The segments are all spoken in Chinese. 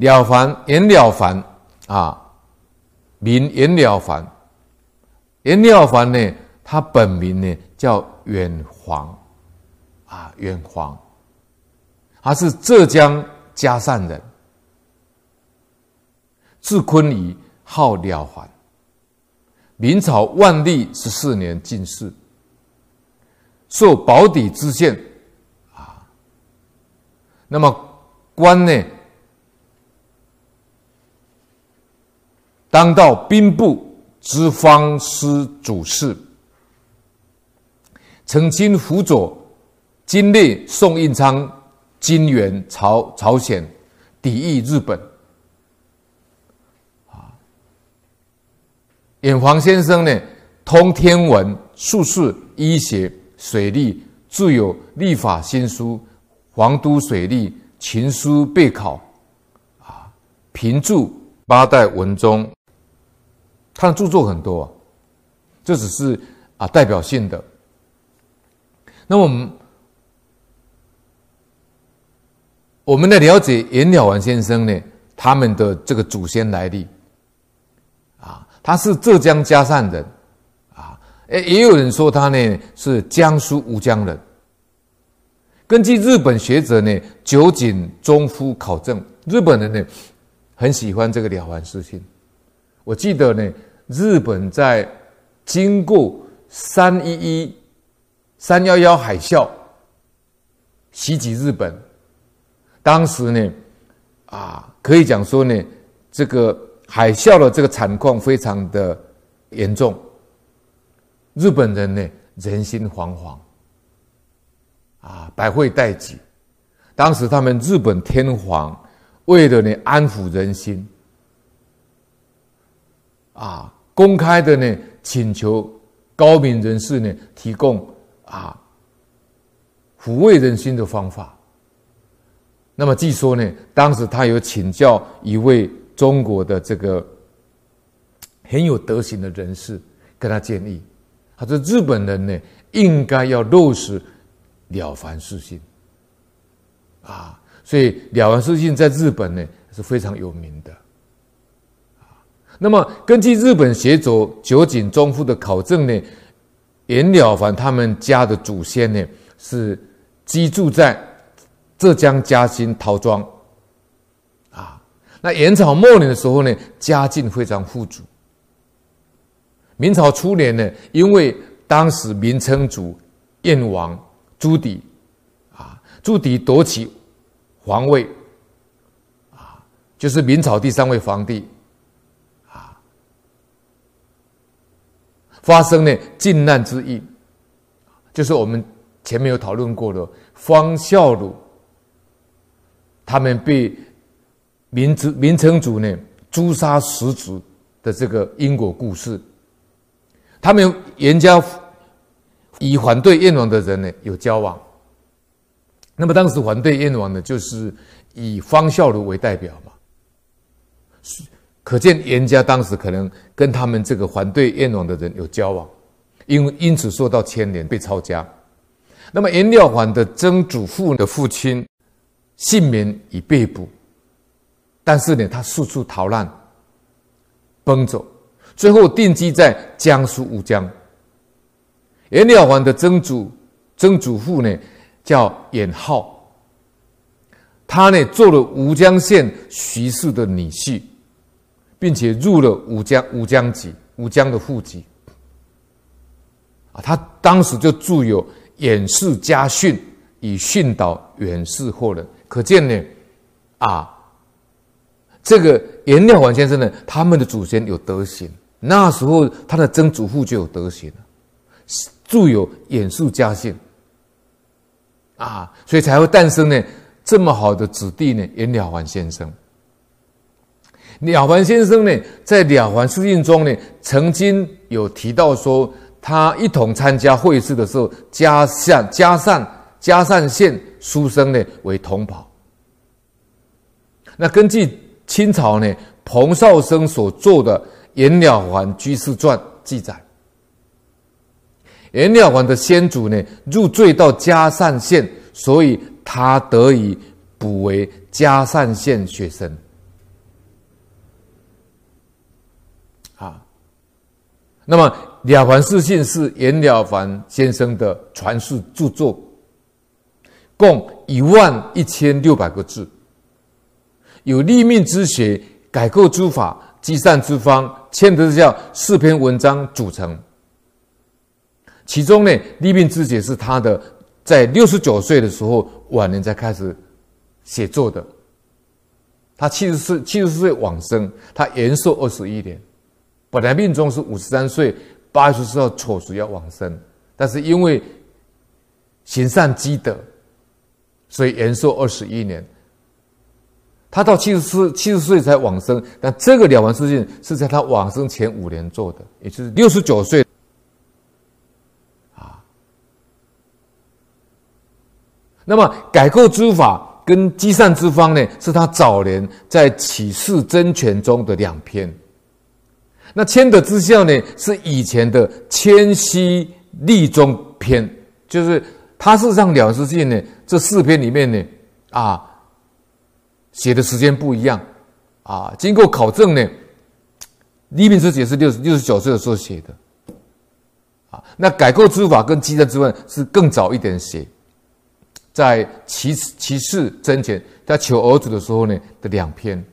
了凡颜了凡啊，名颜了凡。颜了凡呢，他本名呢叫远黄，啊，远黄，他是浙江嘉善人，字坤仪，号了凡。明朝万历十四年进士，授保底知县，啊，那么官呢，当到兵部之方司主事，曾经辅佐金烈、宋应昌金援朝朝鲜，抵御日本。啊。远黄先生呢，通天文、术士、医学、水利，著有《历法新书》《黄都水利秦书备考》啊，评注八代文宗，他的著作很多，这只是啊代表性的。那我们我们来了解颜了凡先生呢，他们的这个祖先来历啊。他是浙江嘉善人，啊，诶，也有人说他呢是江苏吴江人。根据日本学者呢酒井忠夫考证，日本人呢很喜欢这个了凡四训。我记得呢，日本在经过三一一、三幺幺海啸袭击日本，当时呢，啊，可以讲说呢，这个。海啸的这个惨况非常的严重，日本人呢人心惶惶，啊，百废待举。当时他们日本天皇为了呢安抚人心，啊，公开的呢请求高明人士呢提供啊抚慰人心的方法。那么据说呢，当时他有请教一位。中国的这个很有德行的人士跟他建议，他说：“日本人呢，应该要落实了凡四训啊，所以了凡四训在日本呢是非常有名的。那么根据日本学者酒井忠夫的考证呢，颜了凡他们家的祖先呢是居住在浙江嘉兴陶庄。”啊那元朝末年的时候呢，家境非常富足。明朝初年呢，因为当时明成祖燕王朱棣啊，朱棣夺取皇位啊，就是明朝第三位皇帝发生呢靖难之役，就是我们前面有讨论过的方孝孺，他们被。明子明成祖呢诛杀十族的这个因果故事，他们颜家以反对燕王的人呢有交往。那么当时反对燕王呢，就是以方孝孺为代表嘛，可见严家当时可能跟他们这个反对燕王的人有交往，因为因此受到牵连被抄家。那么颜了凡的曾祖父的父亲幸免已被捕。但是呢，他四处逃难，奔走，最后定居在江苏吴江。颜了凡的曾祖曾祖父呢，叫颜浩，他呢做了吴江县徐氏的女婿，并且入了武江武江籍武江的户籍。啊，他当时就著有《颜氏家训》，以训导远士后人。可见呢，啊。这个颜了凡先生呢，他们的祖先有德行，那时候他的曾祖父就有德行了，著有《颜氏家训》啊，所以才会诞生呢这么好的子弟呢，颜了凡先生。了凡先生呢，在《了凡四信》中呢，曾经有提到说，他一同参加会试的时候，嘉善嘉善嘉善县书生呢为同袍。那根据。清朝呢，彭绍生所作的《颜了凡居士传》记载，颜了凡的先祖呢入赘到嘉善县，所以他得以补为嘉善县学生。啊。那么《了凡四训》是严了凡先生的传世著作，共一万一千六百个字，有立命之学、改构之法、积善之方、谦德之教四篇文章组成。其中呢，立命之学是他的在六十九岁的时候晚年才开始写作的。他七十四七十四岁往生，他延寿二十一年。本来命中是五十三岁，八十四号丑时要往生，但是因为行善积德，所以延寿二十一年。他到七十四七十岁才往生，但这个了凡四训是在他往生前五年做的，也就是六十九岁。那么改构之法跟积善之方呢，是他早年在启示真诠中的两篇。那谦德之孝呢，是以前的谦虚立中篇，就是他事实上两世纪呢，这四篇里面呢，啊，写的时间不一样，啊，经过考证呢，立命之学是六十六十九岁的时候写的，啊，那改构之法跟积善之问是更早一点写。在启启示真前，在求儿子的时候呢的两篇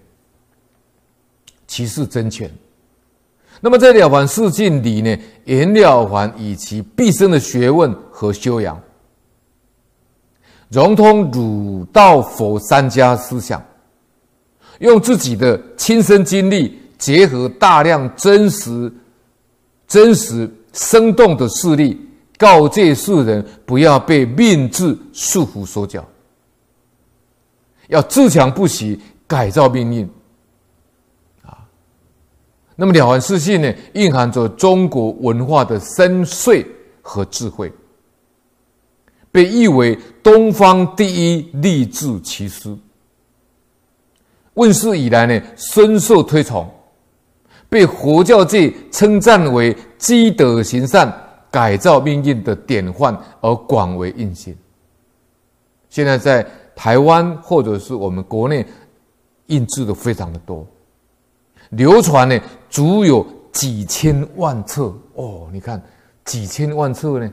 启示真前。那么在了凡四训里呢，颜了凡以其毕生的学问和修养，融通儒道佛三家思想，用自己的亲身经历，结合大量真实、真实生动的事例。告诫世人不要被命制束缚手脚，要自强不息，改造命运。那么《了凡四训》呢，蕴含着中国文化的深邃和智慧，被誉为东方第一励志奇书。问世以来呢，深受推崇，被佛教界称赞为积德行善。改造命运的典范而广为应行。现在在台湾或者是我们国内印制的非常的多，流传呢足有几千万册哦。你看几千万册呢，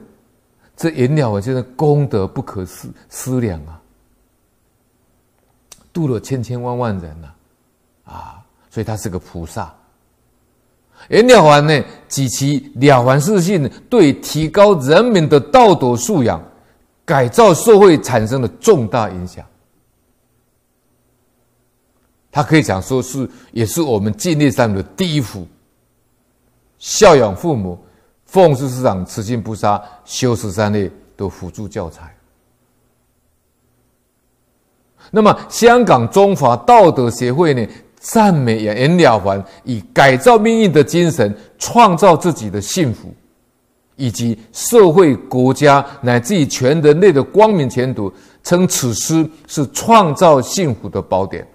这颜了凡先生功德不可思思量啊，度了千千万万人呐，啊，所以他是个菩萨。颜了凡呢，及其了凡四训对提高人民的道德素养、改造社会产生了重大影响。他可以讲说是，也是我们敬业上的第一幅。孝养父母、奉事师长、慈心不杀、修十三业的辅助教材。那么，香港中华道德协会呢？赞美颜了凡以改造命运的精神，创造自己的幸福，以及社会、国家乃至于全人类的光明前途，称此诗是创造幸福的宝典。